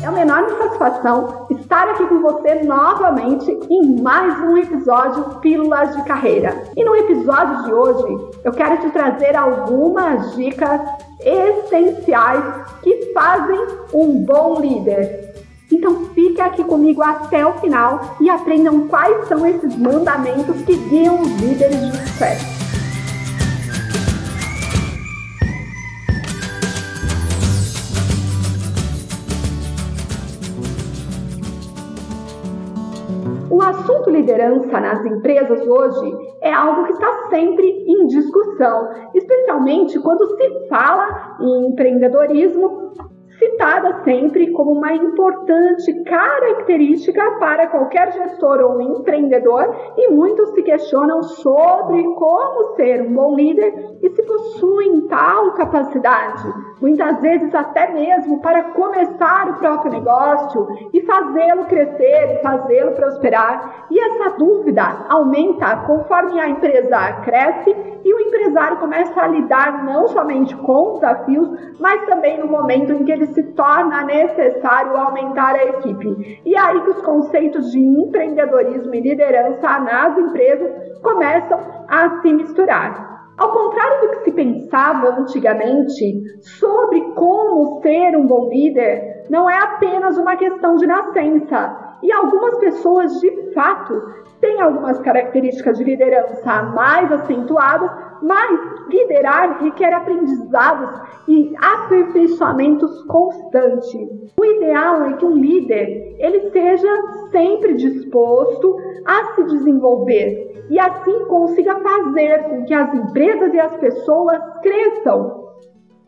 É uma enorme satisfação estar aqui com você novamente em mais um episódio Pílulas de Carreira. E no episódio de hoje eu quero te trazer algumas dicas essenciais que fazem um bom líder. Então fique aqui comigo até o final e aprendam quais são esses mandamentos que guiam os líderes de sucesso. O assunto liderança nas empresas hoje é algo que está sempre em discussão, especialmente quando se fala em empreendedorismo citada sempre como uma importante característica para qualquer gestor ou empreendedor, e muitos se questionam sobre como ser um bom líder e se possuem tal capacidade, muitas vezes até mesmo para começar o próprio negócio e fazê-lo crescer, fazê-lo prosperar. E essa dúvida aumenta conforme a empresa cresce e o empresário começa a lidar não somente com desafios, mas também no momento em que ele se torna necessário aumentar a equipe. E aí que os conceitos de empreendedorismo e liderança nas empresas começam a se misturar. Ao contrário do que se pensava antigamente sobre como ser um bom líder, não é apenas uma questão de nascença. E algumas pessoas, de fato, têm algumas características de liderança mais acentuadas, mas liderar requer aprendizados e aperfeiçoamentos constantes. O ideal é que um líder ele seja sempre disposto a se desenvolver e assim consiga fazer com que as empresas e as pessoas cresçam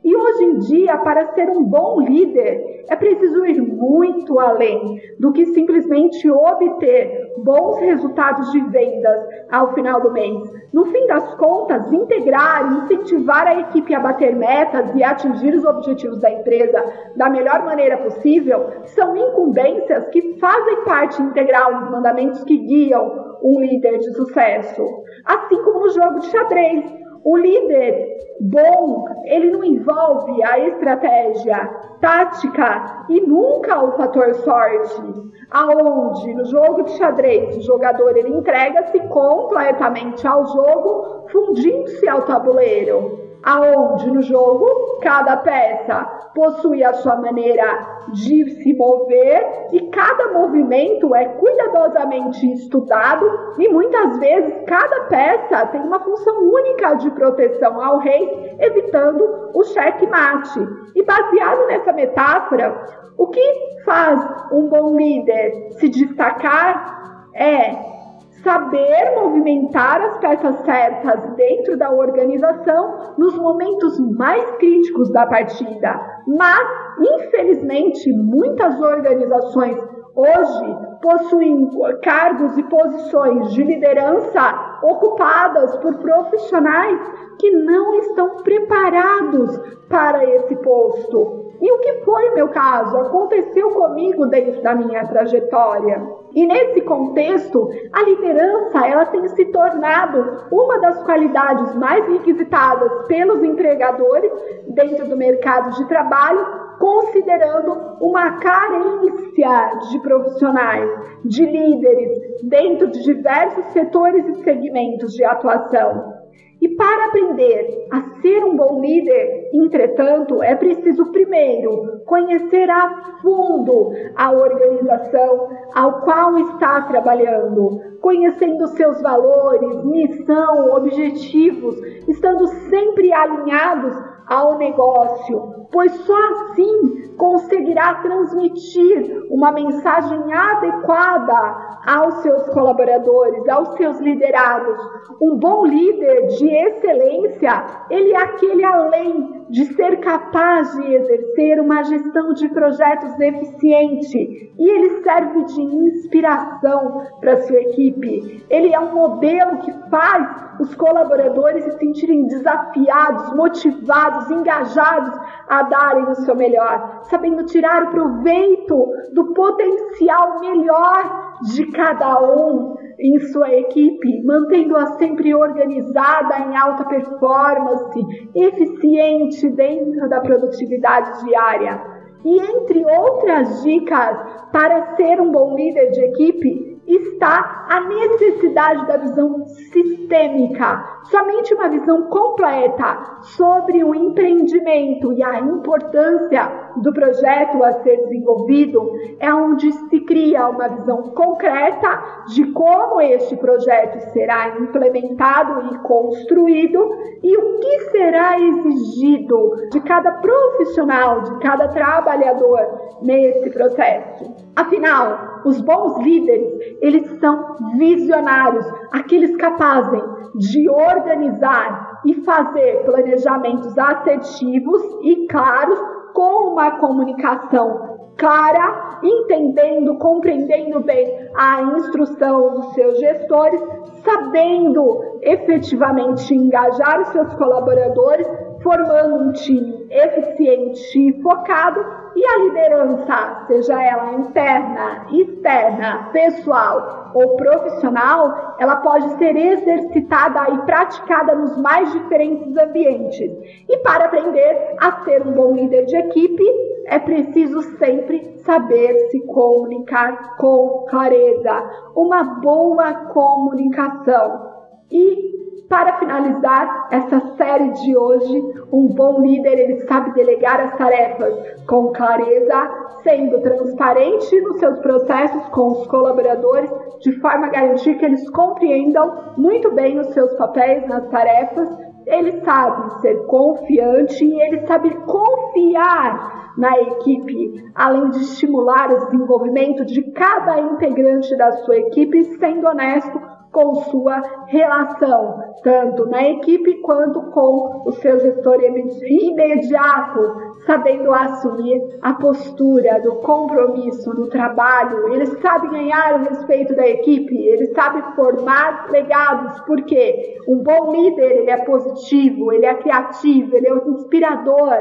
e hoje em dia, para ser um bom líder, é preciso ir muito além do que simplesmente obter bons resultados de vendas ao final do mês. No fim das contas, integrar e incentivar a equipe a bater metas e atingir os objetivos da empresa da melhor maneira possível são incumbências que fazem parte integral dos mandamentos que guiam um líder de sucesso. Assim como no jogo de xadrez, o líder bom, ele não envolve a estratégia tática e nunca o fator sorte. Aonde no jogo de xadrez o jogador ele entrega-se completamente ao jogo, fundindo-se ao tabuleiro aonde no jogo cada peça possui a sua maneira de se mover e cada movimento é cuidadosamente estudado e muitas vezes cada peça tem uma função única de proteção ao rei, evitando o checkmate. E baseado nessa metáfora, o que faz um bom líder se destacar é saber movimentar as peças certas dentro da organização nos momentos mais críticos da partida. Mas, infelizmente, muitas organizações hoje possuem cargos e posições de liderança ocupadas por profissionais que não estão preparados para esse posto. E o que foi meu caso? Aconteceu comigo dentro da minha trajetória. E nesse contexto, a liderança ela tem se tornado uma das qualidades mais requisitadas pelos empregadores dentro do mercado de trabalho, considerando uma carência de profissionais, de líderes dentro de diversos setores e segmentos de atuação. E para aprender a ser um bom líder, entretanto, é preciso primeiro conhecer a fundo a organização ao qual está trabalhando, conhecendo seus valores, missão, objetivos, estando sempre alinhados ao negócio, pois só assim conseguirá transmitir uma mensagem adequada aos seus colaboradores, aos seus liderados. Um bom líder de excelência, ele é aquele além de ser capaz de exercer uma gestão de projetos eficiente e ele serve de inspiração para sua equipe. Ele é um modelo que faz os colaboradores se sentirem desafiados, motivados, engajados a darem o seu melhor, sabendo tirar o proveito do potencial melhor de cada um em sua equipe, mantendo-a sempre organizada em alta performance, eficiente dentro da produtividade diária. E entre outras dicas para ser um bom líder de equipe, está a necessidade da visão sistêmica. Somente uma visão completa sobre o empreendimento e a importância do projeto a ser desenvolvido é onde se cria uma visão concreta de como este projeto será implementado e construído e o que será exigido de cada profissional, de cada trabalhador nesse processo. Afinal, os bons líderes, eles são visionários, aqueles capazes de organizar e fazer planejamentos assertivos e claros com uma comunicação clara, entendendo, compreendendo bem a instrução dos seus gestores, sabendo efetivamente engajar os seus colaboradores, formando um time eficiente e focado e a liderança, seja ela interna, externa, pessoal ou profissional, ela pode ser exercitada e praticada nos mais diferentes ambientes. E para aprender a ser um bom líder de equipe, é preciso sempre saber se comunicar com clareza, uma boa comunicação. E para finalizar essa série de hoje, um bom líder ele sabe delegar as tarefas com clareza, sendo transparente nos seus processos com os colaboradores, de forma a garantir que eles compreendam muito bem os seus papéis nas tarefas. Ele sabe ser confiante e ele sabe confiar na equipe, além de estimular o desenvolvimento de cada integrante da sua equipe, sendo honesto com sua relação, tanto na equipe quanto com o seu gestor imediato, sabendo assumir a postura do compromisso no trabalho. Ele sabe ganhar o respeito da equipe, ele sabe formar legados, porque um bom líder ele é positivo, ele é criativo, ele é inspirador,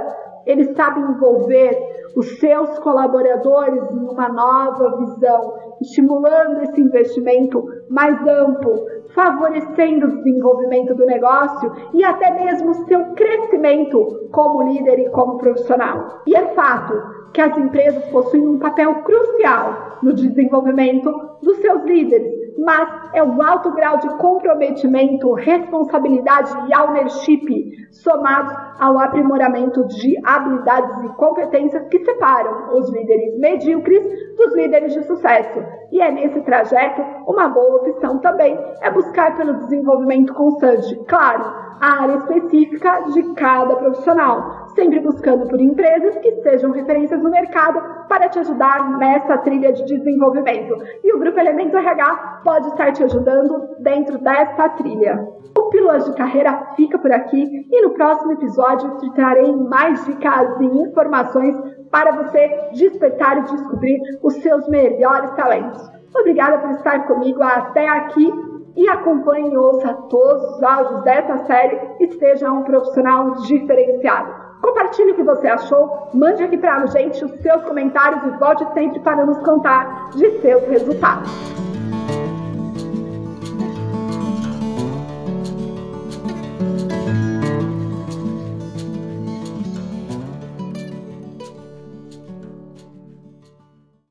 ele sabe envolver os seus colaboradores em uma nova visão, estimulando esse investimento mais amplo, favorecendo o desenvolvimento do negócio e até mesmo seu crescimento como líder e como profissional. E é fato que as empresas possuem um papel crucial no desenvolvimento dos seus líderes, mas é o alto grau de comprometimento, responsabilidade e ownership somados ao aprimoramento de habilidades e competências que separam os líderes medíocres dos líderes de sucesso. E é nesse trajeto uma boa opção também é buscar pelo desenvolvimento constante, claro, a área específica de cada profissional, sempre buscando por empresas que sejam referências no mercado para te ajudar nessa trilha de desenvolvimento. E o Grupo Elemento RH pode estar te ajudando dentro dessa trilha. O Pílulas de Carreira fica por aqui e no próximo episódio te trarei mais dicas e informações para você despertar e descobrir os seus melhores talentos. Obrigada por estar comigo até aqui e acompanhe e ouça todos os áudios dessa série e seja um profissional diferenciado. Compartilhe o que você achou, mande aqui para a gente os seus comentários e volte sempre para nos contar de seus resultados.